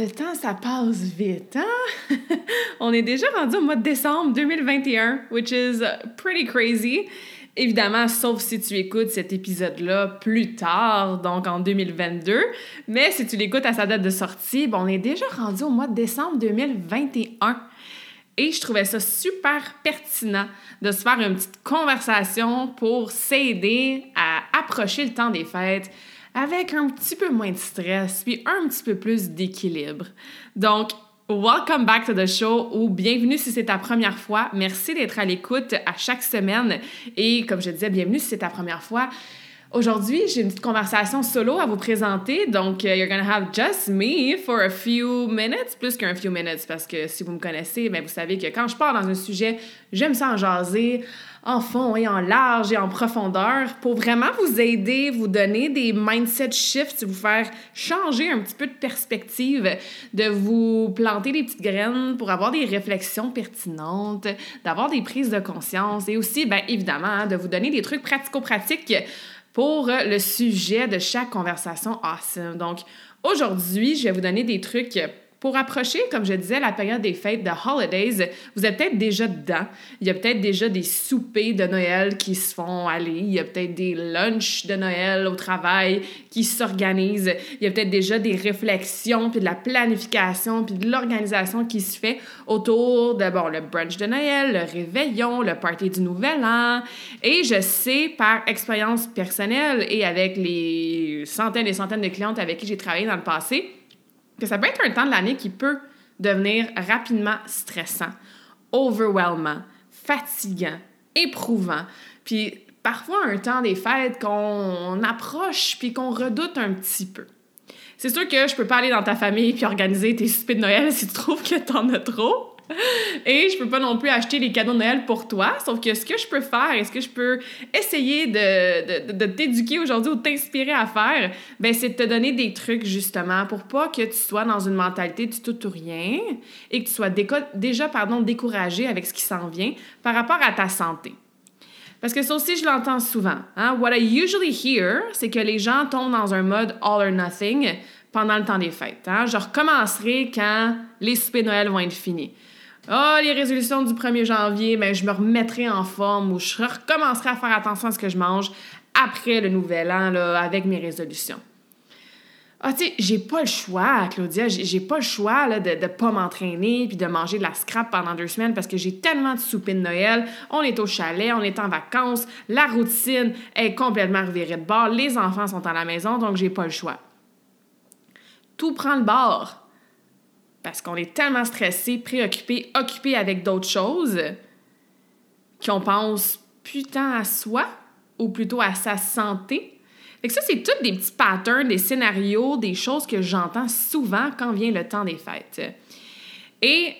Le temps, ça passe vite, hein? On est déjà rendu au mois de décembre 2021, which is pretty crazy. Évidemment, sauf si tu écoutes cet épisode-là plus tard, donc en 2022. Mais si tu l'écoutes à sa date de sortie, on est déjà rendu au mois de décembre 2021. Et je trouvais ça super pertinent de se faire une petite conversation pour s'aider à approcher le temps des fêtes avec un petit peu moins de stress, puis un petit peu plus d'équilibre. Donc, Welcome back to the show ou bienvenue si c'est ta première fois. Merci d'être à l'écoute à chaque semaine et comme je disais, bienvenue si c'est ta première fois. Aujourd'hui, j'ai une petite conversation solo à vous présenter. Donc, uh, you're gonna have just me for a few minutes, plus qu'un few minutes, parce que si vous me connaissez, bien, vous savez que quand je pars dans un sujet, j'aime ça en jaser en fond et en large et en profondeur pour vraiment vous aider, vous donner des mindset shifts, vous faire changer un petit peu de perspective, de vous planter des petites graines pour avoir des réflexions pertinentes, d'avoir des prises de conscience et aussi, bien évidemment, de vous donner des trucs pratico-pratiques pour le sujet de chaque conversation awesome. Donc, aujourd'hui, je vais vous donner des trucs pour approcher, comme je disais, la période des fêtes de holidays, vous êtes peut-être déjà dedans. Il y a peut-être déjà des soupers de Noël qui se font aller. Il y a peut-être des lunchs de Noël au travail qui s'organisent. Il y a peut-être déjà des réflexions, puis de la planification, puis de l'organisation qui se fait autour de, bon, le brunch de Noël, le réveillon, le party du Nouvel An. Et je sais par expérience personnelle et avec les centaines et centaines de clientes avec qui j'ai travaillé dans le passé, que ça peut être un temps de l'année qui peut devenir rapidement stressant, overwhelmant, fatigant, éprouvant. Puis parfois un temps des fêtes qu'on approche puis qu'on redoute un petit peu. C'est sûr que je peux pas aller dans ta famille puis organiser tes soupers de Noël si tu trouves que t'en as trop. Et je peux pas non plus acheter les cadeaux de Noël pour toi, sauf que ce que je peux faire et ce que je peux essayer de, de, t'éduquer aujourd'hui ou t'inspirer à faire, ben c'est de te donner des trucs justement pour pas que tu sois dans une mentalité du tout ou rien et que tu sois déjà pardon, découragé avec ce qui s'en vient par rapport à ta santé. Parce que ça aussi, je l'entends souvent. Hein? What I usually hear, c'est que les gens tombent dans un mode all or nothing pendant le temps des fêtes. Hein? Je recommencerai quand les soupers Noël vont être finis. Ah, oh, les résolutions du 1er janvier, ben, je me remettrai en forme ou je recommencerai à faire attention à ce que je mange après le nouvel an avec mes résolutions. Ah, tu sais, j'ai pas le choix, Claudia. J'ai pas le choix de ne pas m'entraîner puis de manger de la scrap pendant deux semaines parce que j'ai tellement de soupers de Noël. On est au chalet, on est en vacances, la routine est complètement revirée de bord, les enfants sont à la maison, donc j'ai pas le choix. Tout prend le bord parce qu'on est tellement stressé, préoccupé, occupé avec d'autres choses qu'on pense putain à soi ou plutôt à sa santé. Fait ça, c'est tous des petits patterns, des scénarios, des choses que j'entends souvent quand vient le temps des fêtes. Et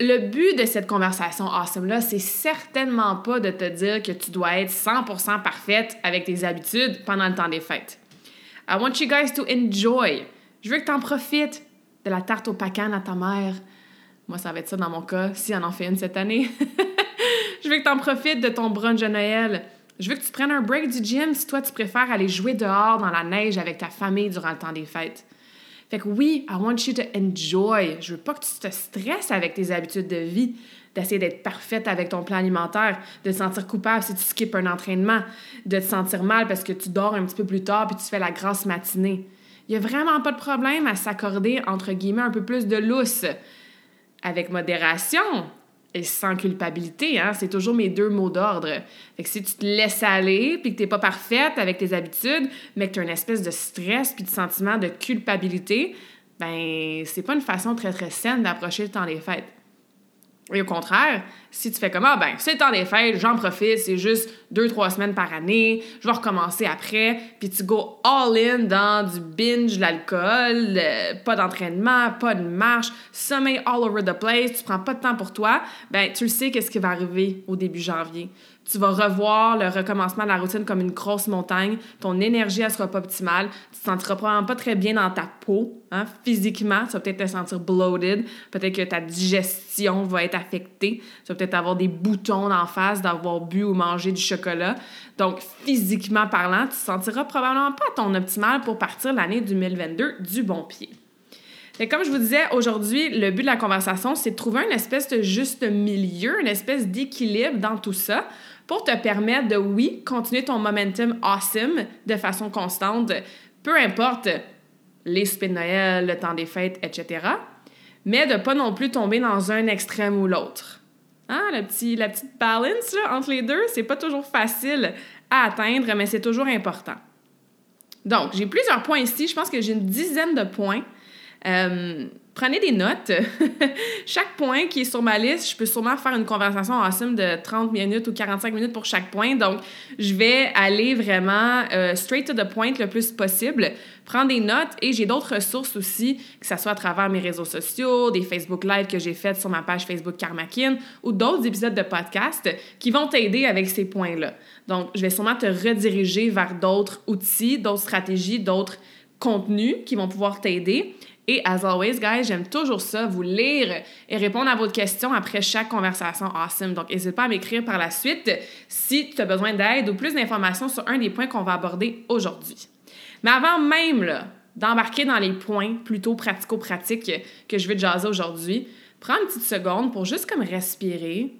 le but de cette conversation awesome-là, c'est certainement pas de te dire que tu dois être 100% parfaite avec tes habitudes pendant le temps des fêtes. I want you guys to enjoy. Je veux que tu en profites de la tarte au pacan à ta mère. Moi, ça va être ça dans mon cas, si on en fait une cette année. je veux que tu en profites de ton brunch de Noël. Je veux que tu prennes un break du gym si toi, tu préfères aller jouer dehors dans la neige avec ta famille durant le temps des fêtes. Fait que oui, I want you to enjoy. Je veux pas que tu te stresses avec tes habitudes de vie, d'essayer d'être parfaite avec ton plan alimentaire, de te sentir coupable si tu skippes un entraînement, de te sentir mal parce que tu dors un petit peu plus tard puis tu fais la grasse matinée. Il n'y a vraiment pas de problème à s'accorder, entre guillemets, un peu plus de lousse. Avec modération et sans culpabilité, hein, c'est toujours mes deux mots d'ordre. Fait que si tu te laisses aller, puis que tu n'es pas parfaite avec tes habitudes, mais que tu as une espèce de stress puis de sentiment de culpabilité, ben c'est pas une façon très très saine d'approcher le temps des fêtes. Et au contraire, si tu fais comme ah ben c'est le temps des fêtes, j'en profite, c'est juste deux trois semaines par année, je vais recommencer après, puis tu go all in dans du binge, l'alcool, pas d'entraînement, pas de marche, sommeil all over the place, tu prends pas de temps pour toi, ben tu le sais qu'est-ce qui va arriver au début janvier tu vas revoir le recommencement de la routine comme une grosse montagne. Ton énergie, elle sera pas optimale. Tu te sentiras probablement pas très bien dans ta peau, hein, physiquement. Tu vas peut-être te sentir bloated. Peut-être que ta digestion va être affectée. Tu vas peut-être avoir des boutons en face d'avoir bu ou mangé du chocolat. Donc, physiquement parlant, tu te sentiras probablement pas ton optimal pour partir l'année 2022 du bon pied. Et comme je vous disais, aujourd'hui, le but de la conversation, c'est de trouver une espèce de juste milieu, une espèce d'équilibre dans tout ça pour te permettre de, oui, continuer ton momentum awesome de façon constante, peu importe les soupers de Noël, le temps des fêtes, etc., mais de pas non plus tomber dans un extrême ou l'autre. Hein, la, petit, la petite balance entre les deux, c'est pas toujours facile à atteindre, mais c'est toujours important. Donc, j'ai plusieurs points ici. Je pense que j'ai une dizaine de points. Euh, prenez des notes. chaque point qui est sur ma liste, je peux sûrement faire une conversation en somme de 30 minutes ou 45 minutes pour chaque point. Donc, je vais aller vraiment euh, straight to the point le plus possible, prendre des notes et j'ai d'autres ressources aussi, que ce soit à travers mes réseaux sociaux, des Facebook Live que j'ai faites sur ma page Facebook Karmakin ou d'autres épisodes de podcast qui vont t'aider avec ces points-là. Donc, je vais sûrement te rediriger vers d'autres outils, d'autres stratégies, d'autres contenus qui vont pouvoir t'aider. Et as always, guys, j'aime toujours ça, vous lire et répondre à vos questions après chaque conversation awesome. Donc, n'hésite pas à m'écrire par la suite si tu as besoin d'aide ou plus d'informations sur un des points qu'on va aborder aujourd'hui. Mais avant même d'embarquer dans les points plutôt pratico-pratiques que je vais te jaser aujourd'hui, prends une petite seconde pour juste comme respirer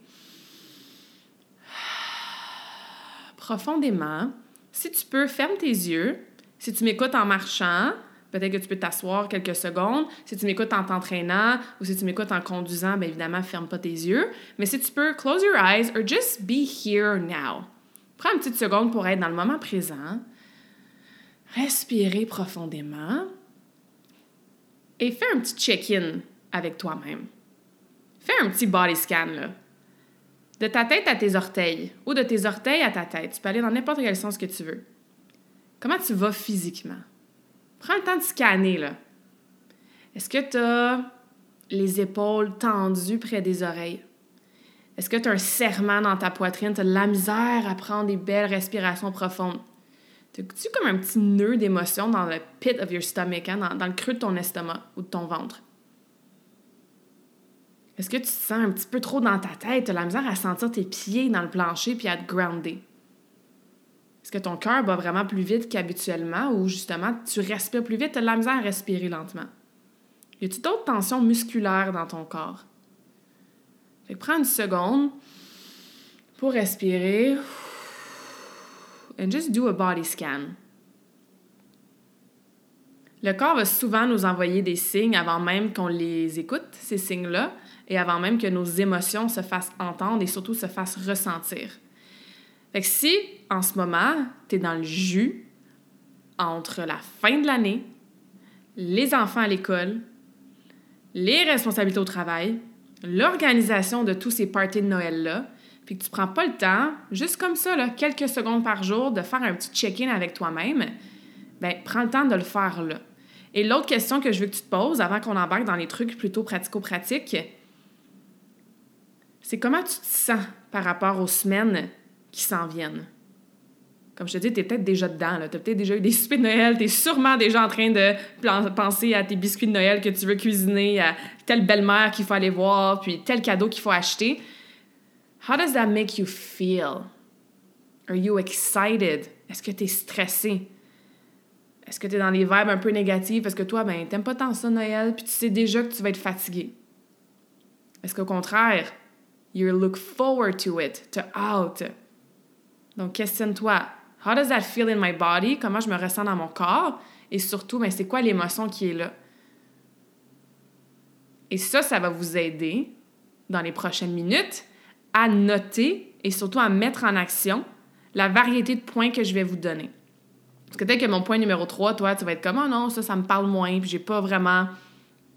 profondément. Si tu peux, ferme tes yeux. Si tu m'écoutes en marchant, Peut-être que tu peux t'asseoir quelques secondes. Si tu m'écoutes en t'entraînant ou si tu m'écoutes en conduisant, bien évidemment, ferme pas tes yeux. Mais si tu peux, close your eyes or just be here now. Prends une petite seconde pour être dans le moment présent. Respirez profondément. Et fais un petit check-in avec toi-même. Fais un petit body scan, là. De ta tête à tes orteils ou de tes orteils à ta tête. Tu peux aller dans n'importe quel sens que tu veux. Comment tu vas physiquement? Prends le temps de scanner, là. Est-ce que tu as les épaules tendues près des oreilles? Est-ce que tu as un serrement dans ta poitrine? Tu as de la misère à prendre des belles respirations profondes? Tu comme un petit nœud d'émotion dans le pit of your stomach, hein, dans, dans, le creux de ton estomac ou de ton ventre? Est-ce que tu te sens un petit peu trop dans ta tête? Tu as la misère à sentir tes pieds dans le plancher puis à te grounder? Est-ce que ton cœur bat vraiment plus vite qu'habituellement ou justement tu respires plus vite, tu as de la misère à respirer lentement? Y a-t-il d'autres tensions musculaires dans ton corps? Fait que prends une seconde pour respirer and just do a body scan. Le corps va souvent nous envoyer des signes avant même qu'on les écoute, ces signes-là, et avant même que nos émotions se fassent entendre et surtout se fassent ressentir. Fait que si, en ce moment, tu es dans le jus entre la fin de l'année, les enfants à l'école, les responsabilités au travail, l'organisation de tous ces parties de Noël-là, puis que tu prends pas le temps, juste comme ça, là, quelques secondes par jour, de faire un petit check-in avec toi-même, ben prends le temps de le faire là. Et l'autre question que je veux que tu te poses avant qu'on embarque dans les trucs plutôt pratico-pratiques, c'est comment tu te sens par rapport aux semaines qui s'en viennent. Comme je te dis, tu es peut-être déjà dedans. Tu as peut-être déjà eu des soupers de Noël. Tu es sûrement déjà en train de penser à tes biscuits de Noël que tu veux cuisiner, à telle belle-mère qu'il faut aller voir, puis tel cadeau qu'il faut acheter. How does that make you feel? Are you excited? Est-ce que tu es stressé? Est-ce que tu es dans les vibes un peu négatives? Parce que toi, ben, t'aimes pas tant ça Noël, puis tu sais déjà que tu vas être fatigué? Est-ce qu'au contraire, you look forward to it, to out, donc, questionne-toi. How does that feel in my body? Comment je me ressens dans mon corps? Et surtout, ben, c'est quoi l'émotion qui est là? Et ça, ça va vous aider dans les prochaines minutes à noter et surtout à mettre en action la variété de points que je vais vous donner. Parce que peut-être que mon point numéro 3, toi, tu vas être comme, oh non, ça, ça me parle moins, puis j'ai pas vraiment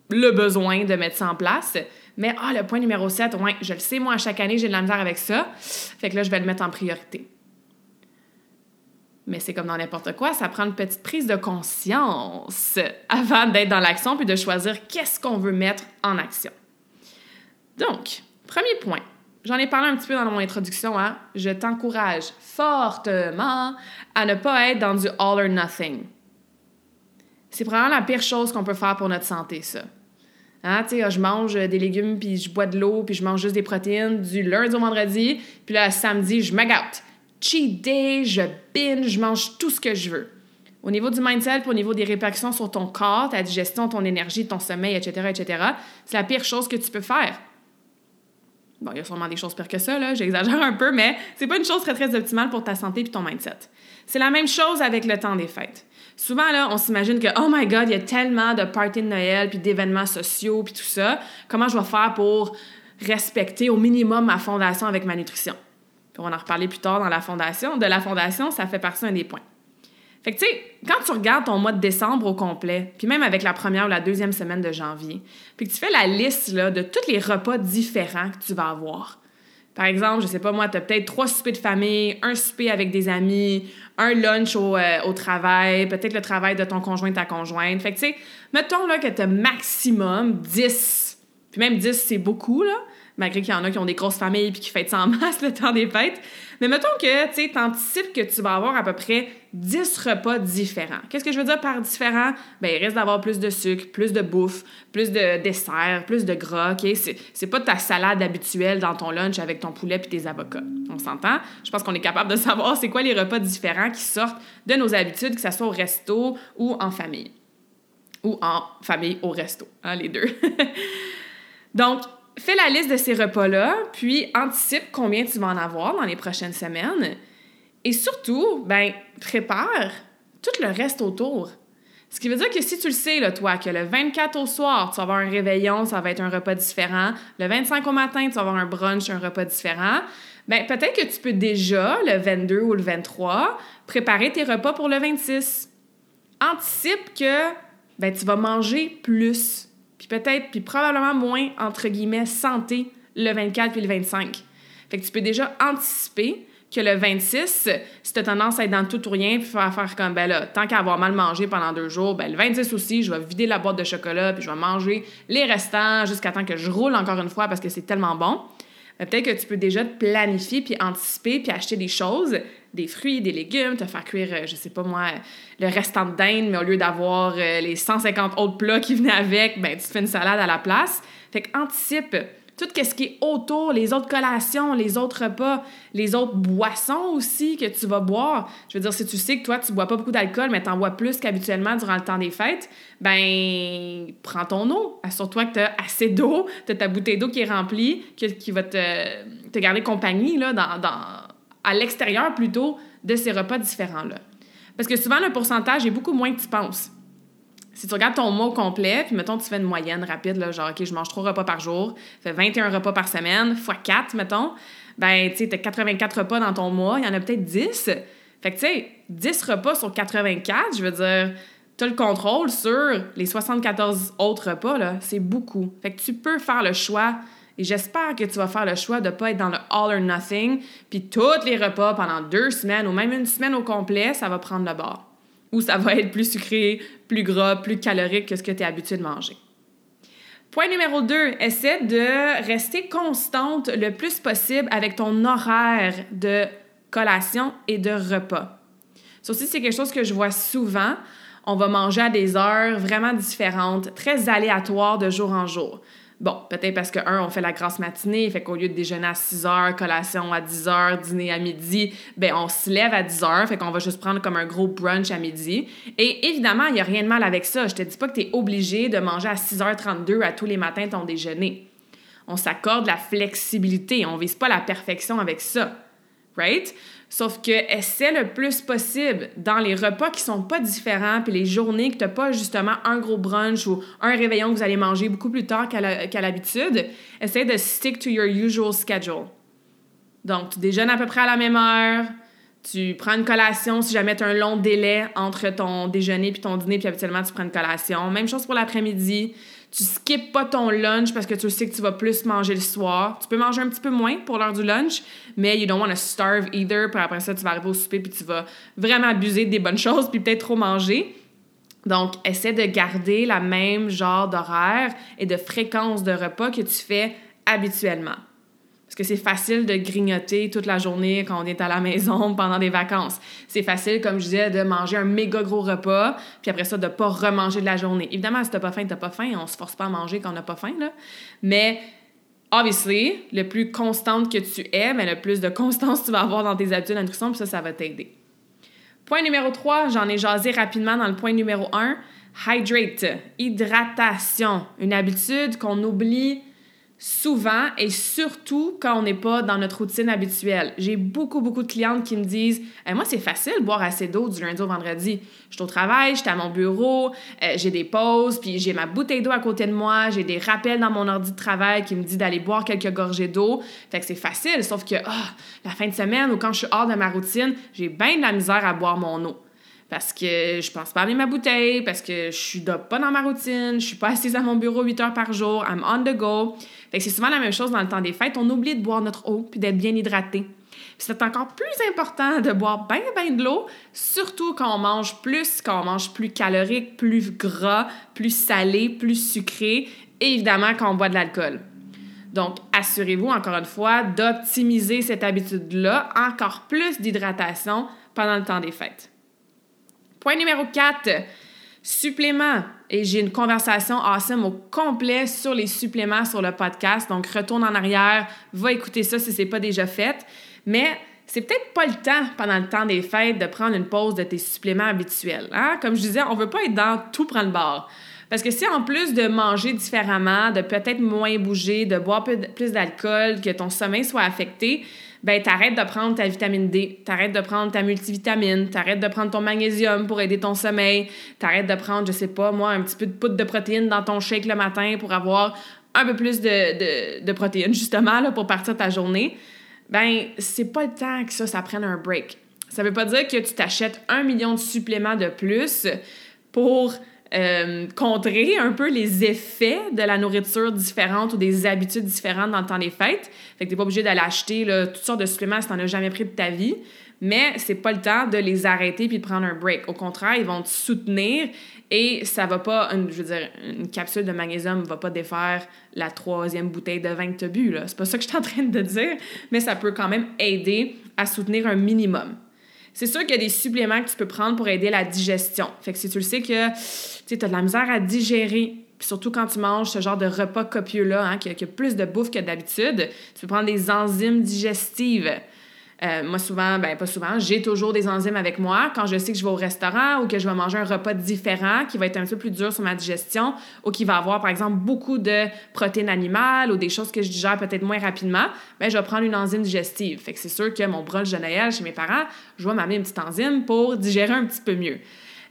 le besoin de mettre ça en place. Mais ah, le point numéro 7, ouais, je le sais, moi, à chaque année, j'ai de la misère avec ça. Fait que là, je vais le mettre en priorité. Mais c'est comme dans n'importe quoi, ça prend une petite prise de conscience avant d'être dans l'action puis de choisir qu'est-ce qu'on veut mettre en action. Donc, premier point. J'en ai parlé un petit peu dans mon introduction. Hein? Je t'encourage fortement à ne pas être dans du all or nothing. C'est probablement la pire chose qu'on peut faire pour notre santé, ça. Hein, sais, je mange des légumes, puis je bois de l'eau, puis je mange juste des protéines du lundi au vendredi, puis là, samedi, je m'agate cheat day, je binge, je mange tout ce que je veux. Au niveau du mindset, puis au niveau des répercussions sur ton corps, ta digestion, ton énergie, ton sommeil, etc., etc., c'est la pire chose que tu peux faire. Bon, il y a sûrement des choses pires que ça, là, j'exagère un peu, mais c'est pas une chose très, très optimale pour ta santé et ton mindset. C'est la même chose avec le temps des fêtes. Souvent, là, on s'imagine que, oh my God, il y a tellement de parties de Noël, puis d'événements sociaux, puis tout ça. Comment je vais faire pour respecter au minimum ma fondation avec ma nutrition? On va en reparler plus tard dans la fondation. De la fondation, ça fait partie d'un des points. Fait que, tu sais, quand tu regardes ton mois de décembre au complet, puis même avec la première ou la deuxième semaine de janvier, puis que tu fais la liste de tous les repas différents que tu vas avoir. Par exemple, je sais pas moi, tu as peut-être trois soupers de famille, un souper avec des amis, un lunch au, euh, au travail, peut-être le travail de ton conjoint, ta conjointe. Fait que, tu sais, mettons là, que tu as maximum 10, puis même 10, c'est beaucoup, là malgré qu'il y en a qui ont des grosses familles puis qui fêtent ça en masse le temps des fêtes. Mais mettons que tu anticipes que tu vas avoir à peu près 10 repas différents. Qu'est-ce que je veux dire par différent? Ben, il reste d'avoir plus de sucre, plus de bouffe, plus de dessert, plus de gras, OK? C'est pas ta salade habituelle dans ton lunch avec ton poulet puis tes avocats. On s'entend? Je pense qu'on est capable de savoir c'est quoi les repas différents qui sortent de nos habitudes, que ce soit au resto ou en famille. Ou en famille au resto, hein, les deux. Donc, fais la liste de ces repas-là, puis anticipe combien tu vas en avoir dans les prochaines semaines. Et surtout, ben, prépare tout le reste autour. Ce qui veut dire que si tu le sais, là, toi, que le 24 au soir, tu vas avoir un réveillon, ça va être un repas différent. Le 25 au matin, tu vas avoir un brunch, un repas différent. Ben, peut-être que tu peux déjà, le 22 ou le 23, préparer tes repas pour le 26. Anticipe que ben, tu vas manger plus puis peut-être, puis probablement moins, entre guillemets, santé le 24 puis le 25. Fait que tu peux déjà anticiper que le 26, si tu as tendance à être dans tout ou rien, puis faire, faire comme, ben là, tant qu'à avoir mal mangé pendant deux jours, ben le 26 aussi, je vais vider la boîte de chocolat, puis je vais manger les restants jusqu'à temps que je roule encore une fois parce que c'est tellement bon. Ben, peut-être que tu peux déjà te planifier, puis anticiper, puis acheter des choses des fruits, des légumes, te faire cuire, euh, je sais pas moi, le restant de dinde, mais au lieu d'avoir euh, les 150 autres plats qui venaient avec, ben tu te fais une salade à la place. Fait qu'anticipe tout ce qui est autour, les autres collations, les autres repas, les autres boissons aussi que tu vas boire. Je veux dire, si tu sais que toi, tu bois pas beaucoup d'alcool, mais tu en bois plus qu'habituellement durant le temps des fêtes, ben prends ton eau. Assure-toi que tu as assez d'eau, tu as ta bouteille d'eau qui est remplie, qui, va te, te garder compagnie là, dans, dans à l'extérieur plutôt de ces repas différents-là. Parce que souvent, le pourcentage est beaucoup moins que tu penses. Si tu regardes ton mois complet, puis mettons, tu fais une moyenne rapide, là, genre, OK, je mange trois repas par jour, fais 21 repas par semaine, fois 4, mettons, ben, tu sais, as 84 repas dans ton mois, il y en a peut-être 10. Fait que, tu sais, 10 repas sur 84, je veux dire, tu as le contrôle sur les 74 autres repas, là, c'est beaucoup. Fait que tu peux faire le choix et j'espère que tu vas faire le choix de ne pas être dans le all or nothing, puis tous les repas pendant deux semaines ou même une semaine au complet, ça va prendre le bord. Ou ça va être plus sucré, plus gras, plus calorique que ce que tu es habitué de manger. Point numéro 2, essaie de rester constante le plus possible avec ton horaire de collation et de repas. Ça aussi, c'est quelque chose que je vois souvent. On va manger à des heures vraiment différentes, très aléatoires de jour en jour. Bon, peut-être parce que, un, on fait la grasse matinée, fait qu'au lieu de déjeuner à 6 heures, collation à 10 heures, dîner à midi, ben on se lève à 10 heures, fait qu'on va juste prendre comme un gros brunch à midi. Et évidemment, il n'y a rien de mal avec ça. Je te dis pas que tu es obligé de manger à 6h32 à tous les matins ton déjeuner. On s'accorde la flexibilité, on vise pas la perfection avec ça. Right? Sauf que essaie le plus possible dans les repas qui sont pas différents, puis les journées que tu n'as pas justement un gros brunch ou un réveillon que vous allez manger beaucoup plus tard qu'à l'habitude, essaie de stick to your usual schedule. Donc, tu déjeunes à peu près à la même heure, tu prends une collation si jamais tu as un long délai entre ton déjeuner puis ton dîner, puis habituellement tu prends une collation. Même chose pour l'après-midi. Tu skippes pas ton lunch parce que tu sais que tu vas plus manger le soir. Tu peux manger un petit peu moins pour l'heure du lunch, mais you don't want to starve either. Puis après ça, tu vas arriver au souper puis tu vas vraiment abuser des bonnes choses puis peut-être trop manger. Donc, essaie de garder la même genre d'horaire et de fréquence de repas que tu fais habituellement. Parce que c'est facile de grignoter toute la journée quand on est à la maison pendant des vacances. C'est facile, comme je disais, de manger un méga gros repas, puis après ça, de pas remanger de la journée. Évidemment, si t'as pas faim, t'as pas faim. On se force pas à manger quand on n'a pas faim, là. Mais, obviously, le plus constante que tu es, mais le plus de constance tu vas avoir dans tes habitudes de puis ça, ça va t'aider. Point numéro 3, j'en ai jasé rapidement dans le point numéro 1. Hydrate, hydratation, une habitude qu'on oublie souvent et surtout quand on n'est pas dans notre routine habituelle. J'ai beaucoup, beaucoup de clientes qui me disent Moi, c'est facile boire assez d'eau du lundi au vendredi. Je suis au travail, je suis à mon bureau, euh, j'ai des pauses, puis j'ai ma bouteille d'eau à côté de moi, j'ai des rappels dans mon ordi de travail qui me dit d'aller boire quelques gorgées d'eau. Fait que c'est facile, sauf que ah, la fin de semaine ou quand je suis hors de ma routine, j'ai bien de la misère à boire mon eau parce que je pense pas amener ma bouteille, parce que je suis pas dans ma routine, je suis pas assise à mon bureau 8 heures par jour, I'm on the go. C'est souvent la même chose dans le temps des fêtes, on oublie de boire notre eau puis d'être bien hydraté. C'est encore plus important de boire bien, bien de l'eau, surtout quand on mange plus, quand on mange plus calorique, plus gras, plus salé, plus sucré, et évidemment quand on boit de l'alcool. Donc, assurez-vous, encore une fois, d'optimiser cette habitude-là, encore plus d'hydratation pendant le temps des fêtes. Point numéro 4, suppléments. Et j'ai une conversation awesome au complet sur les suppléments sur le podcast. Donc, retourne en arrière, va écouter ça si c'est pas déjà fait. Mais c'est peut-être pas le temps pendant le temps des fêtes de prendre une pause de tes suppléments habituels. Hein? Comme je disais, on veut pas être dans tout prendre bord. Parce que si en plus de manger différemment, de peut-être moins bouger, de boire plus d'alcool, que ton sommeil soit affecté, ben t'arrêtes de prendre ta vitamine D, t'arrêtes de prendre ta multivitamine, t'arrêtes de prendre ton magnésium pour aider ton sommeil, t'arrêtes de prendre, je sais pas, moi, un petit peu de poudre de protéines dans ton shake le matin pour avoir un peu plus de, de, de protéines, justement, là, pour partir ta journée, ben c'est pas le temps que ça, ça prenne un break. Ça veut pas dire que tu t'achètes un million de suppléments de plus pour euh, contrer un peu les effets de la nourriture différente ou des habitudes différentes dans le temps des fêtes. Fait que t'es pas obligé d'aller acheter là, toutes sortes de suppléments si t'en as jamais pris de ta vie. Mais c'est pas le temps de les arrêter puis de prendre un break. Au contraire, ils vont te soutenir et ça va pas, une, je veux dire, une capsule de magnésium va pas défaire la troisième bouteille de vin que t'as bu. C'est pas ça que je suis en train de dire, mais ça peut quand même aider à soutenir un minimum. C'est sûr qu'il y a des suppléments que tu peux prendre pour aider la digestion. Fait que si tu le sais que tu as de la misère à digérer, puis surtout quand tu manges ce genre de repas copieux-là, hein, qui, qui a plus de bouffe que d'habitude, tu peux prendre des enzymes digestives. Euh, moi, souvent, ben pas souvent, j'ai toujours des enzymes avec moi quand je sais que je vais au restaurant ou que je vais manger un repas différent qui va être un peu plus dur sur ma digestion ou qui va avoir, par exemple, beaucoup de protéines animales ou des choses que je digère peut-être moins rapidement, ben, je vais prendre une enzyme digestive. Fait que c'est sûr que mon brunch de Noël chez mes parents, je vais m'amener une petite enzyme pour digérer un petit peu mieux.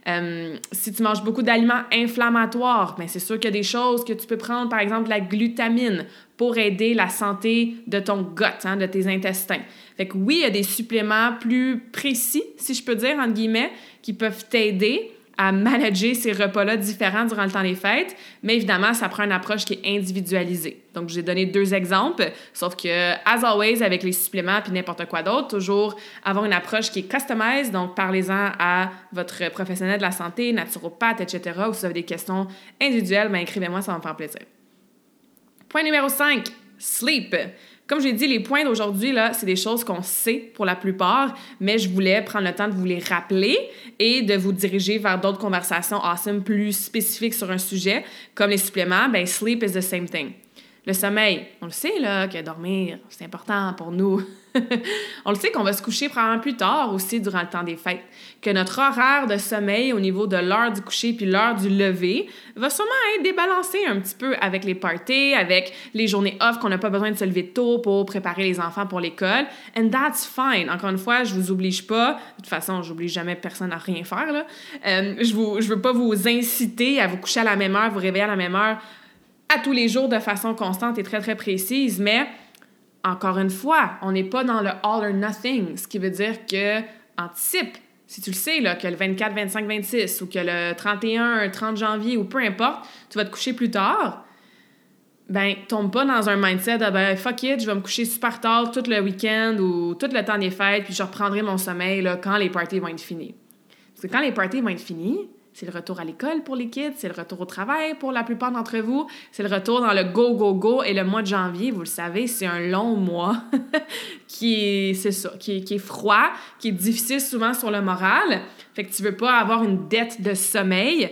Euh, si tu manges beaucoup d'aliments inflammatoires, ben c'est sûr qu'il y a des choses que tu peux prendre, par exemple la glutamine, pour aider la santé de ton gut, hein, de tes intestins. Fait que oui, il y a des suppléments plus précis, si je peux dire, entre guillemets, qui peuvent t'aider à manager ces repas-là différents durant le temps des fêtes, mais évidemment, ça prend une approche qui est individualisée. Donc, j'ai donné deux exemples, sauf que, as always, avec les suppléments puis n'importe quoi d'autre, toujours avoir une approche qui est customized, donc parlez-en à votre professionnel de la santé, naturopathe, etc., ou si vous avez des questions individuelles, ben, écrivez-moi, ça va me faire plaisir. Point numéro 5, sleep. Comme j'ai dit, les points d'aujourd'hui, là, c'est des choses qu'on sait pour la plupart, mais je voulais prendre le temps de vous les rappeler et de vous diriger vers d'autres conversations awesome plus spécifiques sur un sujet, comme les suppléments. Ben, sleep is the same thing. Le sommeil, on le sait, là, que dormir, c'est important pour nous. on le sait qu'on va se coucher probablement plus tard aussi durant le temps des fêtes, que notre horaire de sommeil au niveau de l'heure du coucher puis l'heure du lever va sûrement être débalancé un petit peu avec les parties, avec les journées off qu'on n'a pas besoin de se lever tôt pour préparer les enfants pour l'école. And that's fine. Encore une fois, je vous oblige pas. De toute façon, j'oblige jamais personne à rien faire. Là. Euh, je ne je veux pas vous inciter à vous coucher à la même heure, vous réveiller à la même heure à tous les jours de façon constante et très, très précise, mais encore une fois, on n'est pas dans le all or nothing, ce qui veut dire que anticipe Si tu le sais, là, que le 24, 25, 26 ou que le 31, 30 janvier ou peu importe, tu vas te coucher plus tard, ben, tombe pas dans un mindset de ben, fuck it, je vais me coucher super tard tout le week-end ou tout le temps des fêtes, puis je reprendrai mon sommeil là, quand les parties vont être finies. Parce que quand les parties vont être finies, c'est le retour à l'école pour les kids, c'est le retour au travail pour la plupart d'entre vous, c'est le retour dans le go, go, go. Et le mois de janvier, vous le savez, c'est un long mois qui est, c'est ça, qui qui est froid, qui est difficile souvent sur le moral. Fait que tu veux pas avoir une dette de sommeil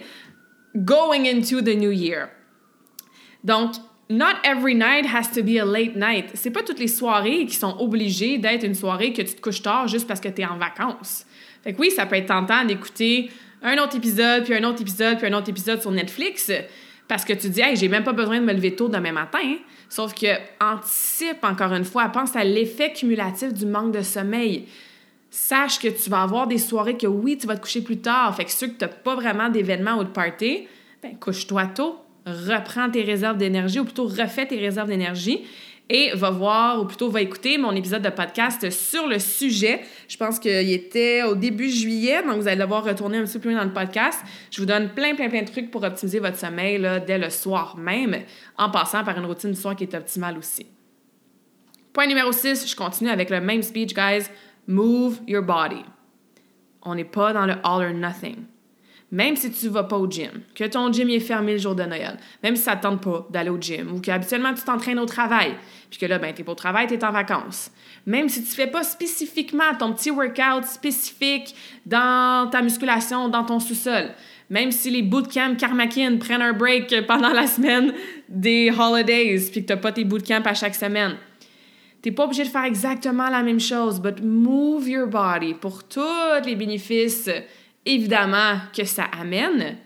going into the new year. Donc, Not every night has to be a late night. C'est pas toutes les soirées qui sont obligées d'être une soirée que tu te couches tard juste parce que tu es en vacances. Fait que oui, ça peut être tentant d'écouter un autre épisode, puis un autre épisode, puis un autre épisode sur Netflix parce que tu dis, hey, j'ai même pas besoin de me lever tôt demain matin. Sauf que anticipe encore une fois, pense à l'effet cumulatif du manque de sommeil. Sache que tu vas avoir des soirées que oui, tu vas te coucher plus tard. Fait que ceux que tu n'as pas vraiment d'événements ou de party, ben couche-toi tôt reprends tes réserves d'énergie, ou plutôt refais tes réserves d'énergie et va voir, ou plutôt va écouter mon épisode de podcast sur le sujet. Je pense qu'il était au début juillet, donc vous allez devoir retourner un petit peu plus loin dans le podcast. Je vous donne plein, plein, plein de trucs pour optimiser votre sommeil dès le soir même, en passant par une routine du soir qui est optimale aussi. Point numéro 6, je continue avec le même speech, guys. Move your body. On n'est pas dans le all or nothing même si tu ne vas pas au gym, que ton gym est fermé le jour de Noël, même si ça ne tente pas d'aller au gym, ou qu'habituellement tu t'entraînes au travail, puis que là, ben, tu pas au travail, tu es en vacances. Même si tu fais pas spécifiquement ton petit workout spécifique dans ta musculation, dans ton sous-sol, même si les bootcamps Karmakin prennent un break pendant la semaine des holidays, puis que tu n'as pas tes bootcamps à chaque semaine. Tu n'es pas obligé de faire exactement la même chose, but move your body pour tous les bénéfices évidemment que ça amène,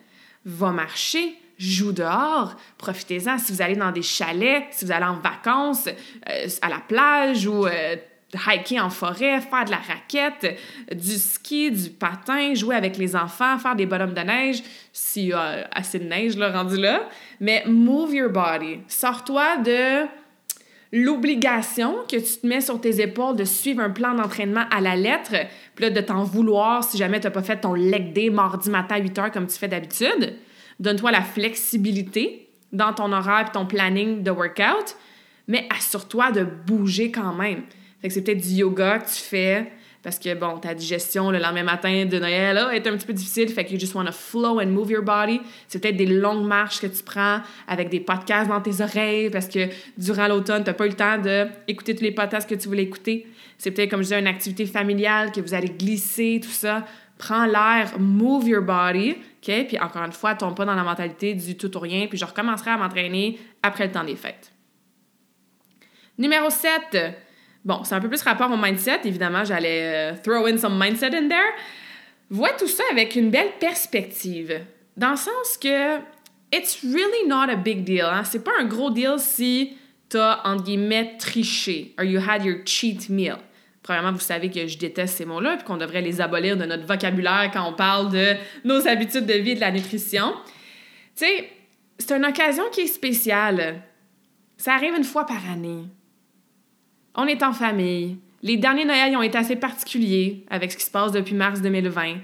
va marcher, joue dehors, profitez-en. Si vous allez dans des chalets, si vous allez en vacances, euh, à la plage ou euh, hiker en forêt, faire de la raquette, du ski, du patin, jouer avec les enfants, faire des bonhommes de neige, s'il y a assez de neige là, rendu là. Mais move your body. Sors-toi de l'obligation que tu te mets sur tes épaules de suivre un plan d'entraînement à la lettre, puis là, de t'en vouloir si jamais tu n'as pas fait ton leg day mardi matin à 8 heures comme tu fais d'habitude. Donne-toi la flexibilité dans ton horaire et ton planning de workout, mais assure-toi de bouger quand même. C'est peut-être du yoga que tu fais, parce que, bon, ta digestion le lendemain matin de Noël là, est un petit peu difficile. Fait que you just flow and move your body. C'est peut-être des longues marches que tu prends avec des podcasts dans tes oreilles parce que durant l'automne, tu n'as pas eu le temps d'écouter tous les podcasts que tu voulais écouter. C'est peut-être, comme je disais, une activité familiale que vous allez glisser, tout ça. Prends l'air, move your body, OK? Puis encore une fois, tombe pas dans la mentalité du tout ou rien, puis je recommencerai à m'entraîner après le temps des fêtes. Numéro 7, Bon, c'est un peu plus rapport au mindset. Évidemment, j'allais euh, throw in some mindset in there. Vois tout ça avec une belle perspective. Dans le sens que it's really not a big deal. Hein? C'est pas un gros deal si t'as, entre guillemets, triché or you had your cheat meal. Premièrement, vous savez que je déteste ces mots-là et qu'on devrait les abolir de notre vocabulaire quand on parle de nos habitudes de vie et de la nutrition. Tu sais, c'est une occasion qui est spéciale. Ça arrive une fois par année on est en famille. Les derniers Noëls ont été assez particuliers avec ce qui se passe depuis mars 2020.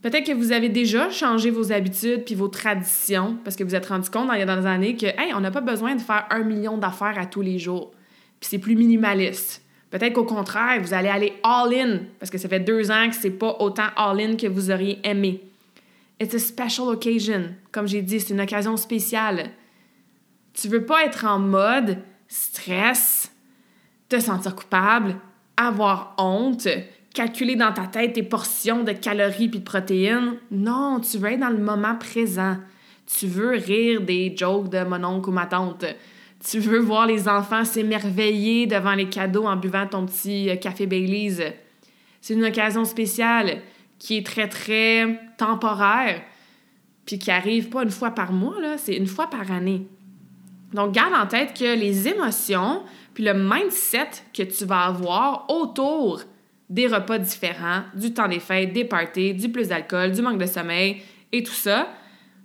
Peut-être que vous avez déjà changé vos habitudes puis vos traditions parce que vous êtes rendu compte dans les dernières années que, hey, on n'a pas besoin de faire un million d'affaires à tous les jours. Puis c'est plus minimaliste. Peut-être qu'au contraire, vous allez aller all-in parce que ça fait deux ans que c'est pas autant all-in que vous auriez aimé. It's a special occasion. Comme j'ai dit, c'est une occasion spéciale. Tu veux pas être en mode stress, te sentir coupable, avoir honte, calculer dans ta tête tes portions de calories puis de protéines. Non, tu veux être dans le moment présent. Tu veux rire des jokes de mon oncle ou ma tante. Tu veux voir les enfants s'émerveiller devant les cadeaux en buvant ton petit euh, café Baileys. C'est une occasion spéciale qui est très, très temporaire, puis qui arrive pas une fois par mois, là, c'est une fois par année. Donc, garde en tête que les émotions, puis le mindset que tu vas avoir autour des repas différents, du temps des fêtes, des parties, du plus d'alcool, du manque de sommeil et tout ça,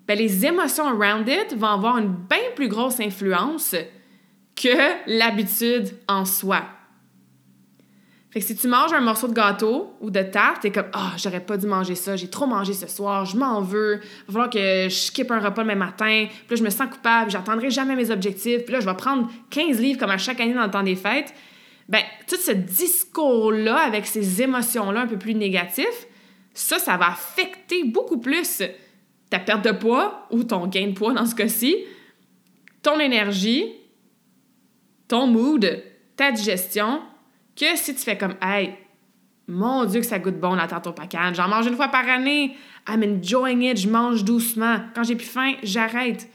ben les émotions around it vont avoir une bien plus grosse influence que l'habitude en soi. Fait que si tu manges un morceau de gâteau ou de tarte, t'es comme Ah, j'aurais pas dû manger ça, j'ai trop mangé ce soir, je m'en veux, va falloir que je skip un repas le matin, puis là, je me sens coupable, j'atteindrai jamais mes objectifs, puis là, je vais prendre 15 livres comme à chaque année dans le temps des fêtes. Ben, tout ce discours-là, avec ces émotions-là un peu plus négatives, ça, ça va affecter beaucoup plus ta perte de poids ou ton gain de poids dans ce cas-ci, ton énergie, ton mood, ta digestion, que si tu fais comme Hey, mon Dieu que ça goûte bon la tarte au pacan, j'en mange une fois par année, I'm enjoying it, je mange doucement. Quand j'ai plus faim, j'arrête.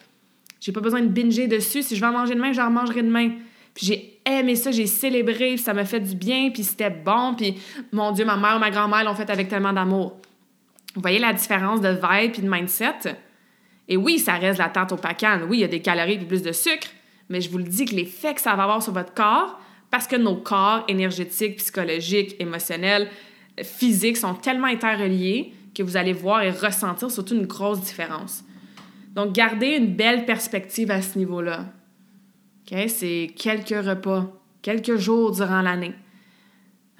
J'ai pas besoin de binger dessus. Si je vais en manger demain, j'en mangerai demain. Puis j'ai aimé ça, j'ai célébré, ça m'a fait du bien, puis c'était bon, puis mon Dieu, ma mère ou ma grand-mère l'ont fait avec tellement d'amour. Vous voyez la différence de vibe et de mindset? Et oui, ça reste la tarte au pacan. Oui, il y a des calories et plus de sucre, mais je vous le dis que l'effet que ça va avoir sur votre corps, parce que nos corps énergétiques, psychologiques, émotionnels, physiques sont tellement interreliés que vous allez voir et ressentir surtout une grosse différence. Donc, gardez une belle perspective à ce niveau-là. C'est quelques repas, quelques jours durant l'année.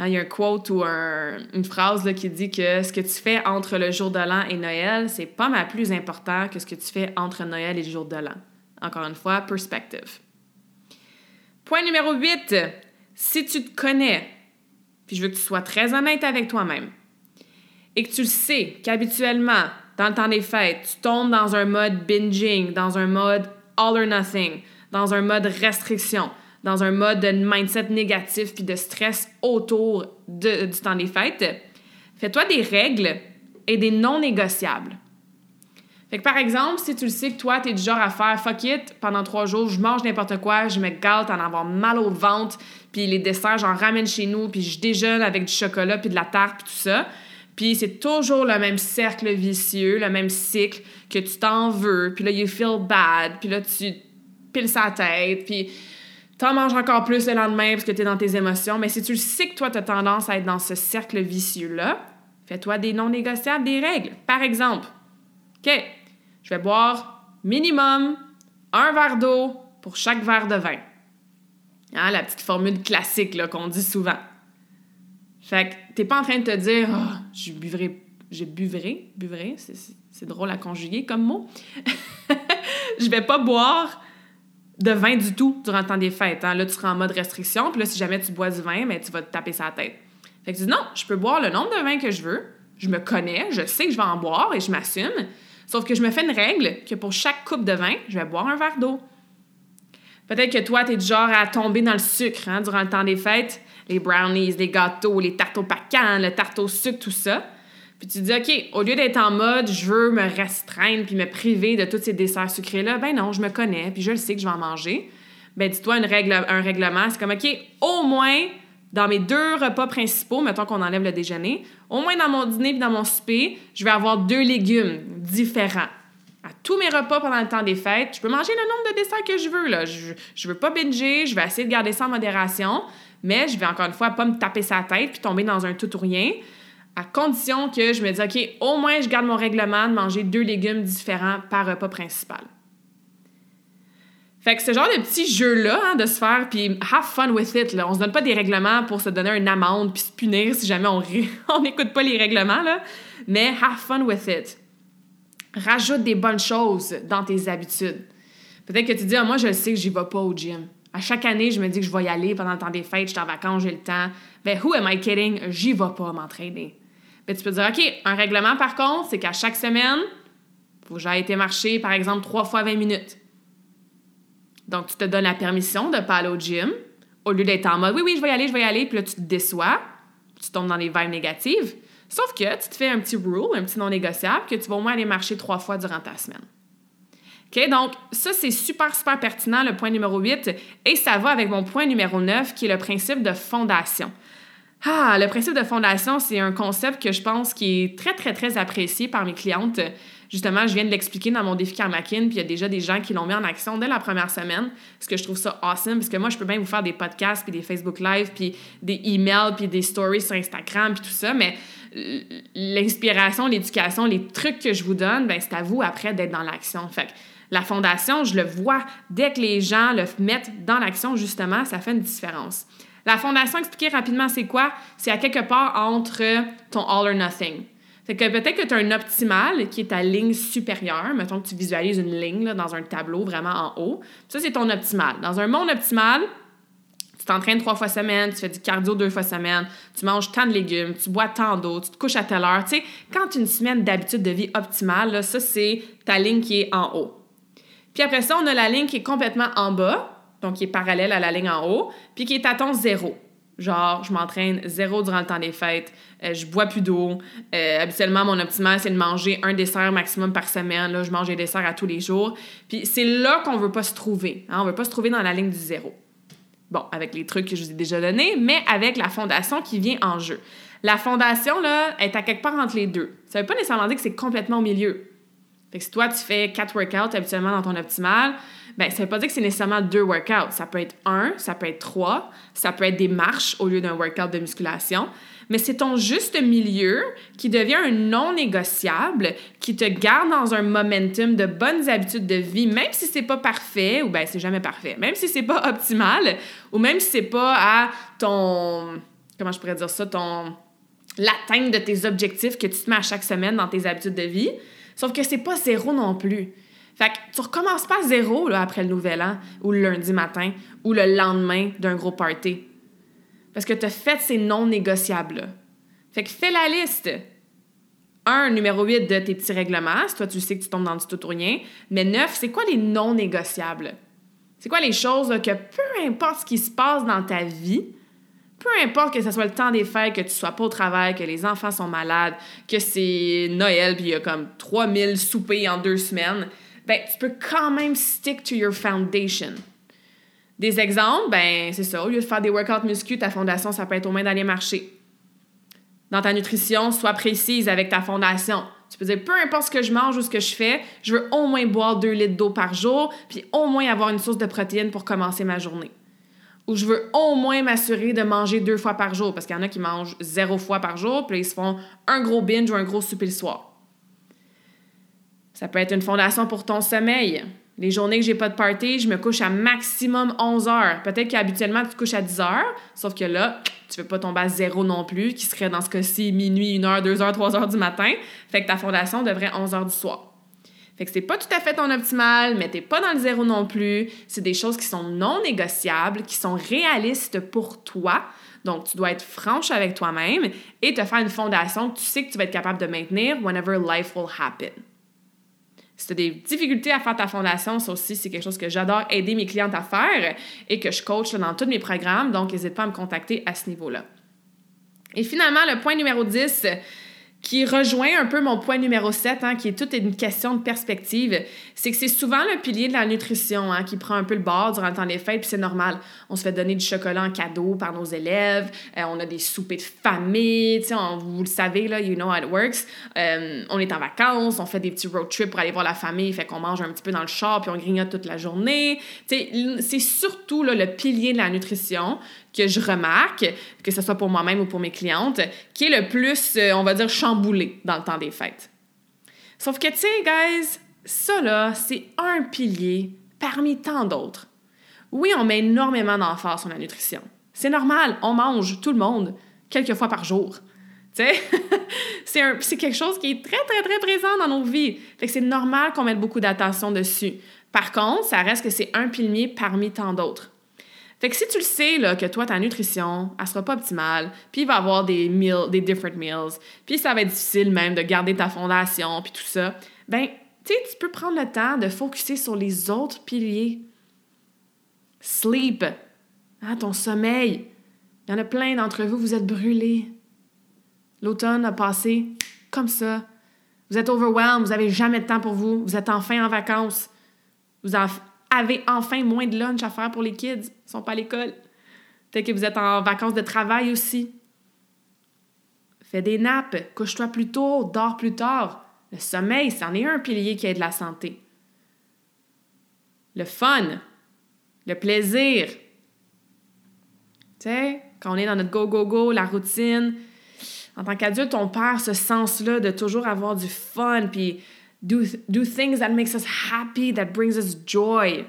Hein, il y a un quote ou une phrase là, qui dit que ce que tu fais entre le jour de l'an et Noël, c'est pas mal plus important que ce que tu fais entre Noël et le jour de l'an. Encore une fois, perspective. Point numéro 8. Si tu te connais, puis je veux que tu sois très honnête avec toi-même, et que tu le sais qu'habituellement, dans le temps des fêtes, tu tombes dans un mode binging, dans un mode all or nothing, dans un mode restriction, dans un mode de mindset négatif puis de stress autour du temps des fêtes, fais-toi des règles et des non négociables. Fait que par exemple, si tu le sais que toi, tu es du genre à faire fuck it, pendant trois jours, je mange n'importe quoi, je me gâte en avoir mal au ventre, puis les desserts, j'en ramène chez nous, puis je déjeune avec du chocolat, puis de la tarte, puis tout ça. Puis c'est toujours le même cercle vicieux, le même cycle, que tu t'en veux, puis là, you feel bad, puis là, tu piles sa tête, puis t'en manges encore plus le lendemain parce que t'es dans tes émotions. Mais si tu le sais que toi, t'as tendance à être dans ce cercle vicieux-là, fais-toi des non négociables, des règles. Par exemple, OK, je vais boire minimum un verre d'eau pour chaque verre de vin. Hein, la petite formule classique qu'on dit souvent. Fait que t'es pas en train de te dire oh, je buvrai, je buvrai, buvrai, c'est drôle à conjuguer comme mot. je vais pas boire de vin du tout durant le temps des fêtes. Hein. Là, tu seras en mode restriction, puis là, si jamais tu bois du vin, mais ben, tu vas te taper sa tête. Fait que tu dis non, je peux boire le nombre de vins que je veux, je me connais, je sais que je vais en boire et je m'assume. Sauf que je me fais une règle que pour chaque coupe de vin, je vais boire un verre d'eau. Peut-être que toi, tu es du genre à tomber dans le sucre hein, durant le temps des fêtes. Les brownies, les gâteaux, les tartes au le tarte au sucre, tout ça. Puis tu dis, OK, au lieu d'être en mode je veux me restreindre puis me priver de tous ces desserts sucrés-là, ben non, je me connais puis je le sais que je vais en manger. Ben dis-toi une règle, un règlement, c'est comme, OK, au moins dans mes deux repas principaux, mettons qu'on enlève le déjeuner, au moins dans mon dîner et dans mon souper, je vais avoir deux légumes différents. À tous mes repas pendant le temps des fêtes, je peux manger le nombre de desserts que je veux. Là. Je, je veux pas binger, je vais essayer de garder ça en modération, mais je vais encore une fois pas me taper sa tête puis tomber dans un tout ou rien, à condition que je me dise, OK, au moins je garde mon règlement de manger deux légumes différents par repas principal. Fait que ce genre de petit jeu-là, hein, de se faire, puis have fun with it, là. On se donne pas des règlements pour se donner une amende puis se punir si jamais on n'écoute pas les règlements, là. Mais have fun with it. Rajoute des bonnes choses dans tes habitudes. Peut-être que tu dis, ah, moi, je sais que j'y vais pas au gym. À chaque année, je me dis que je vais y aller pendant le temps des fêtes, je suis en vacances, j'ai le temps. Ben, who am I kidding? J'y vais pas m'entraîner. Ben, tu peux dire, OK, un règlement, par contre, c'est qu'à chaque semaine, faut que j'aille été marcher, par exemple, trois fois 20 minutes. Donc, tu te donnes la permission de ne pas aller au gym, au lieu d'être en mode oui, oui, je vais y aller, je vais y aller, puis là, tu te déçois, tu tombes dans les vibes négatives. Sauf que tu te fais un petit rule, un petit non négociable, que tu vas au moins aller marcher trois fois durant ta semaine. OK? Donc, ça, c'est super, super pertinent, le point numéro 8, et ça va avec mon point numéro 9, qui est le principe de fondation. Ah, le principe de fondation, c'est un concept que je pense qui est très, très, très apprécié par mes clientes. Justement, je viens de l'expliquer dans mon défi Karmakin, puis il y a déjà des gens qui l'ont mis en action dès la première semaine, parce que je trouve ça awesome, parce que moi, je peux bien vous faire des podcasts, puis des Facebook Live, puis des emails, puis des stories sur Instagram, puis tout ça, mais l'inspiration, l'éducation, les trucs que je vous donne, ben c'est à vous après d'être dans l'action. Fait que la fondation, je le vois, dès que les gens le mettent dans l'action, justement, ça fait une différence. La fondation, expliquer rapidement, c'est quoi? C'est à quelque part entre ton all or nothing. C'est que peut-être que tu as un optimal qui est ta ligne supérieure. Mettons que tu visualises une ligne dans un tableau vraiment en haut. Ça, c'est ton optimal. Dans un monde optimal, tu t'entraînes trois fois semaine, tu fais du cardio deux fois semaine, tu manges tant de légumes, tu bois tant d'eau, tu te couches à telle heure. Tu sais, quand une semaine d'habitude de vie optimale, là, ça, c'est ta ligne qui est en haut. Puis après ça, on a la ligne qui est complètement en bas, donc qui est parallèle à la ligne en haut, puis qui est à ton zéro. Genre, je m'entraîne zéro durant le temps des fêtes, euh, je bois plus d'eau. Euh, habituellement, mon optimal, c'est de manger un dessert maximum par semaine. Là, je mange des desserts à tous les jours. Puis c'est là qu'on veut pas se trouver. Hein? On veut pas se trouver dans la ligne du zéro. Bon, avec les trucs que je vous ai déjà donnés, mais avec la fondation qui vient en jeu. La fondation, là, est à quelque part entre les deux. Ça veut pas nécessairement dire que c'est complètement au milieu. Fait que si toi, tu fais quatre workouts habituellement dans ton optimal, ben ça veut pas dire que c'est nécessairement deux workouts. Ça peut être un, ça peut être trois, ça peut être des marches au lieu d'un workout de musculation. Mais c'est ton juste milieu qui devient un non négociable, qui te garde dans un momentum de bonnes habitudes de vie, même si c'est pas parfait, ou ben c'est jamais parfait, même si c'est pas optimal, ou même si c'est pas à ton, comment je pourrais dire ça, ton, l'atteinte de tes objectifs que tu te mets à chaque semaine dans tes habitudes de vie. Sauf que c'est pas zéro non plus. Fait que tu recommences pas zéro là, après le nouvel an, ou le lundi matin, ou le lendemain d'un gros party. Parce que tu as fait ces non négociables-là. Fait que fais la liste. Un, numéro 8 de tes petits règlements. Si toi, tu sais que tu tombes dans du tout ou rien. Mais neuf, c'est quoi les non négociables? C'est quoi les choses que peu importe ce qui se passe dans ta vie, peu importe que ce soit le temps des fêtes, que tu sois pas au travail, que les enfants sont malades, que c'est Noël, puis il y a comme 3000 soupers en deux semaines, ben, tu peux quand même stick to your foundation. Des exemples, ben, c'est ça. Au lieu de faire des workouts muscu, ta fondation, ça peut être au moins d'aller marcher. Dans ta nutrition, sois précise avec ta fondation. Tu peux dire, peu importe ce que je mange ou ce que je fais, je veux au moins boire 2 litres d'eau par jour, puis au moins avoir une source de protéines pour commencer ma journée où je veux au moins m'assurer de manger deux fois par jour, parce qu'il y en a qui mangent zéro fois par jour, puis ils se font un gros binge ou un gros souper le soir. Ça peut être une fondation pour ton sommeil. Les journées que j'ai pas de party, je me couche à maximum 11 heures. Peut-être qu'habituellement, tu couches à 10 heures, sauf que là, tu veux pas tomber à zéro non plus, qui serait dans ce cas-ci minuit, 1 heure, 2 heures, 3 heures du matin. Fait que ta fondation devrait 11 heures du soir. Fait que c'est pas tout à fait ton optimal, mais t'es pas dans le zéro non plus. C'est des choses qui sont non négociables, qui sont réalistes pour toi. Donc, tu dois être franche avec toi-même et te faire une fondation que tu sais que tu vas être capable de maintenir whenever life will happen. Si tu as des difficultés à faire ta fondation, ça aussi, c'est quelque chose que j'adore aider mes clientes à faire et que je coach dans tous mes programmes. Donc, n'hésite pas à me contacter à ce niveau-là. Et finalement, le point numéro 10, qui rejoint un peu mon point numéro 7, hein, qui est toute une question de perspective, c'est que c'est souvent le pilier de la nutrition hein, qui prend un peu le bord durant le temps des fêtes, puis c'est normal. On se fait donner du chocolat en cadeau par nos élèves, euh, on a des soupers de famille, on, vous le savez, là, you know how it works. Euh, on est en vacances, on fait des petits road trips pour aller voir la famille, fait qu'on mange un petit peu dans le char, puis on grignote toute la journée. C'est surtout là, le pilier de la nutrition que je remarque, que ce soit pour moi-même ou pour mes clientes, qui est le plus, euh, on va dire, chamboulé dans le temps des fêtes. Sauf que, tu sais, guys, ça, là, c'est un pilier parmi tant d'autres. Oui, on met énormément d'emphase sur la nutrition. C'est normal, on mange, tout le monde, quelques fois par jour. C'est quelque chose qui est très, très, très présent dans nos vies. Fait que c'est normal qu'on mette beaucoup d'attention dessus. Par contre, ça reste que c'est un pilier parmi tant d'autres. Fait que si tu le sais là, que toi, ta nutrition, elle sera pas optimale, puis il va y avoir des meals, des different meals, puis ça va être difficile même de garder ta fondation, puis tout ça, ben, tu sais, tu peux prendre le temps de focuser sur les autres piliers. Sleep, hein, ton sommeil. Il y en a plein d'entre vous, vous êtes brûlés. L'automne a passé comme ça. Vous êtes overwhelmed, vous n'avez jamais de temps pour vous, vous êtes enfin en vacances. Vous, avez enfin moins de lunch à faire pour les kids. Ils sont pas à l'école. Peut-être que vous êtes en vacances de travail aussi. Fais des nappes, couche-toi plus tôt, dors plus tard. Le sommeil, c'en est un pilier qui aide la santé. Le fun, le plaisir. Tu sais, quand on est dans notre go-go-go, la routine, en tant qu'adulte, on perd ce sens-là de toujours avoir du fun, puis do, do things that makes us happy, that brings us joy.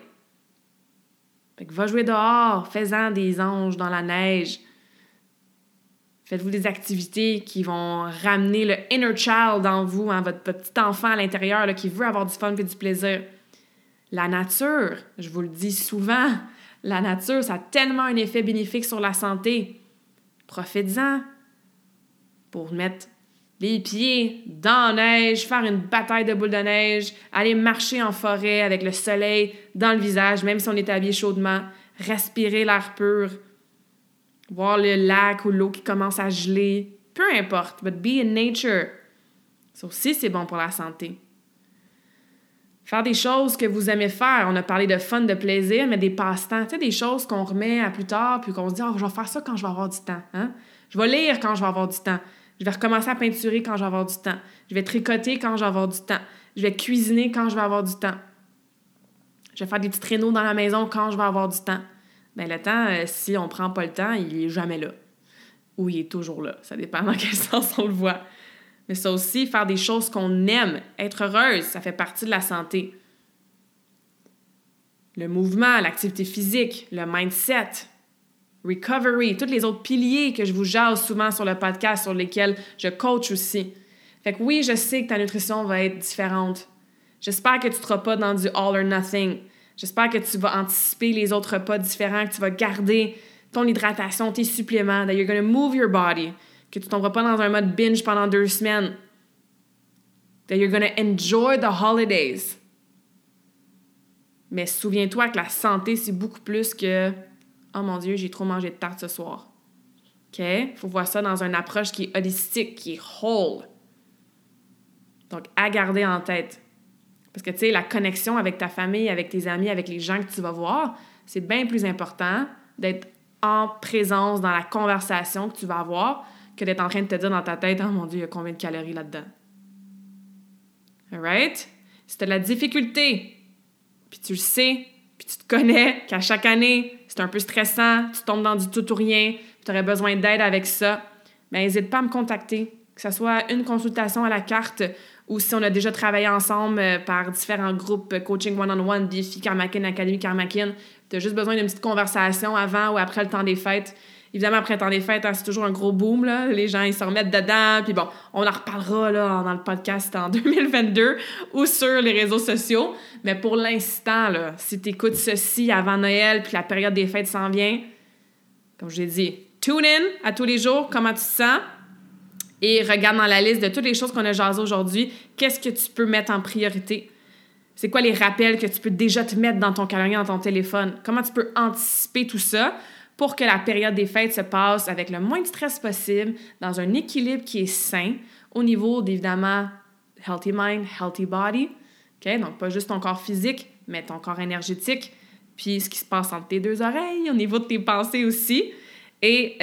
Fait que va jouer dehors, fais-en des anges dans la neige. Faites-vous des activités qui vont ramener le inner child en vous, hein, votre petit enfant à l'intérieur qui veut avoir du fun et du plaisir. La nature, je vous le dis souvent, la nature, ça a tellement un effet bénéfique sur la santé. Profitez-en pour mettre les pieds dans la neige, faire une bataille de boules de neige, aller marcher en forêt avec le soleil dans le visage, même si on est habillé chaudement, respirer l'air pur, voir le lac ou l'eau qui commence à geler, peu importe, but be in nature. Ça aussi, c'est bon pour la santé. Faire des choses que vous aimez faire. On a parlé de fun, de plaisir, mais des passe-temps. Tu des choses qu'on remet à plus tard, puis qu'on se dit, oh, je vais faire ça quand je vais avoir du temps. Hein? Je vais lire quand je vais avoir du temps. Je vais recommencer à peinturer quand je vais avoir du temps. Je vais tricoter quand je vais avoir du temps. Je vais cuisiner quand je vais avoir du temps. Je vais faire des petits traîneaux dans la maison quand je vais avoir du temps. Bien, le temps, euh, si on prend pas le temps, il est jamais là. Ou il est toujours là. Ça dépend dans quel sens on le voit. Mais ça aussi, faire des choses qu'on aime, être heureuse, ça fait partie de la santé. Le mouvement, l'activité physique, le mindset, recovery, tous les autres piliers que je vous jase souvent sur le podcast, sur lesquels je coach aussi. Fait que oui, je sais que ta nutrition va être différente. J'espère que tu ne seras pas dans du all or nothing. J'espère que tu vas anticiper les autres repas différents, que tu vas garder ton hydratation, tes suppléments, that you're going to move your body, que tu ne tomberas pas dans un mode binge pendant deux semaines, that you're going to enjoy the holidays. Mais souviens-toi que la santé, c'est beaucoup plus que Oh mon Dieu, j'ai trop mangé de tarte ce soir. OK? Faut voir ça dans une approche qui est holistique, qui est whole. Donc, à garder en tête. Parce que, tu sais, la connexion avec ta famille, avec tes amis, avec les gens que tu vas voir, c'est bien plus important d'être en présence dans la conversation que tu vas avoir que d'être en train de te dire dans ta tête, oh mon Dieu, il y a combien de calories là-dedans. Alright? Si tu as de la difficulté, puis tu le sais, puis tu te connais qu'à chaque année, c'est un peu stressant, tu tombes dans du tout ou rien, tu aurais besoin d'aide avec ça, mais ben, n'hésite pas à me contacter, que ce soit une consultation à la carte ou si on a déjà travaillé ensemble euh, par différents groupes, euh, coaching one-on-one, BFI, Carmackin, Académie Carmackin, tu as juste besoin d'une petite conversation avant ou après le temps des fêtes. Évidemment, après temps des fêtes, hein, c'est toujours un gros boom. Là. Les gens, ils se remettent dedans. Puis bon, on en reparlera dans le podcast en 2022 ou sur les réseaux sociaux. Mais pour l'instant, si tu écoutes ceci avant Noël puis la période des fêtes s'en vient, comme j'ai dit, tune in à tous les jours, comment tu te sens? Et regarde dans la liste de toutes les choses qu'on a jasées aujourd'hui, qu'est-ce que tu peux mettre en priorité? C'est quoi les rappels que tu peux déjà te mettre dans ton calendrier, dans ton téléphone? Comment tu peux anticiper tout ça? Pour que la période des fêtes se passe avec le moins de stress possible, dans un équilibre qui est sain au niveau d'évidemment healthy mind, healthy body. OK? Donc, pas juste ton corps physique, mais ton corps énergétique, puis ce qui se passe entre tes deux oreilles, au niveau de tes pensées aussi. Et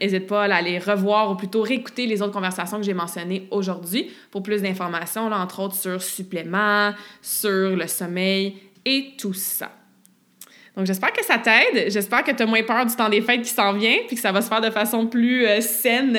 n'hésite euh, pas à aller revoir ou plutôt réécouter les autres conversations que j'ai mentionnées aujourd'hui pour plus d'informations, entre autres sur suppléments, sur le sommeil et tout ça. Donc, j'espère que ça t'aide. J'espère que tu as moins peur du temps des fêtes qui s'en vient, puis que ça va se faire de façon plus euh, saine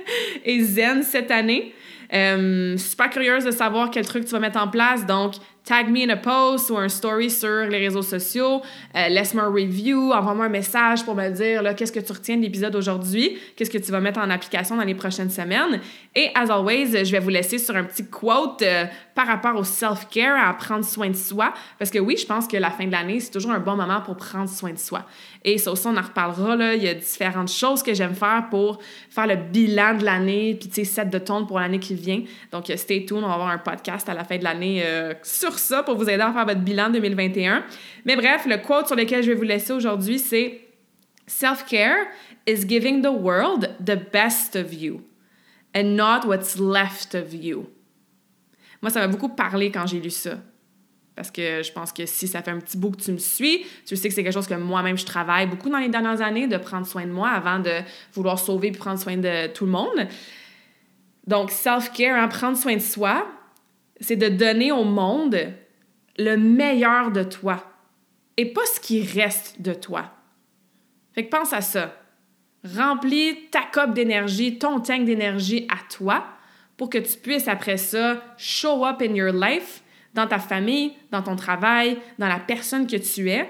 et zen cette année. Euh, super curieuse de savoir quel truc tu vas mettre en place. Donc, tag me in a post ou un story sur les réseaux sociaux, euh, laisse-moi un review, envoie-moi un message pour me dire qu'est-ce que tu retiens de l'épisode aujourd'hui, qu'est-ce que tu vas mettre en application dans les prochaines semaines? Et as always, je vais vous laisser sur un petit quote euh, par rapport au self-care, à prendre soin de soi, parce que oui, je pense que la fin de l'année, c'est toujours un bon moment pour prendre soin de soi. Et ça aussi, on en reparlera, là, il y a différentes choses que j'aime faire pour faire le bilan de l'année, puis tu sais, set de tone pour l'année qui vient. Donc, stay tuned, on va avoir un podcast à la fin de l'année euh, sur ça pour vous aider à faire votre bilan 2021. Mais bref, le quote sur lequel je vais vous laisser aujourd'hui, c'est Self-care is giving the world the best of you and not what's left of you. Moi, ça m'a beaucoup parlé quand j'ai lu ça. Parce que je pense que si ça fait un petit bout que tu me suis, tu sais que c'est quelque chose que moi-même je travaille beaucoup dans les dernières années, de prendre soin de moi avant de vouloir sauver et prendre soin de tout le monde. Donc, self-care, hein, prendre soin de soi, c'est de donner au monde le meilleur de toi et pas ce qui reste de toi. Fait que pense à ça. Remplis ta coupe d'énergie, ton tank d'énergie à toi pour que tu puisses après ça show up in your life, dans ta famille, dans ton travail, dans la personne que tu es,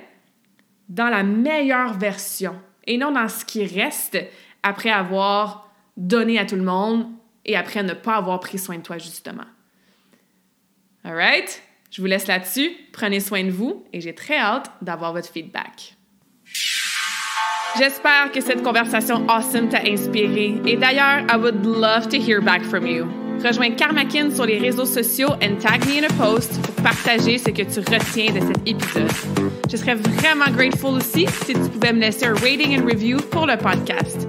dans la meilleure version et non dans ce qui reste après avoir donné à tout le monde et après ne pas avoir pris soin de toi, justement. All right? Je vous laisse là-dessus. Prenez soin de vous et j'ai très hâte d'avoir votre feedback. J'espère que cette conversation awesome t'a inspiré. Et d'ailleurs, I would love to hear back from you. Rejoins Karmakin sur les réseaux sociaux and tag me in a post pour partager ce que tu retiens de cet épisode. Je serais vraiment grateful aussi si tu pouvais me laisser un rating and review pour le podcast.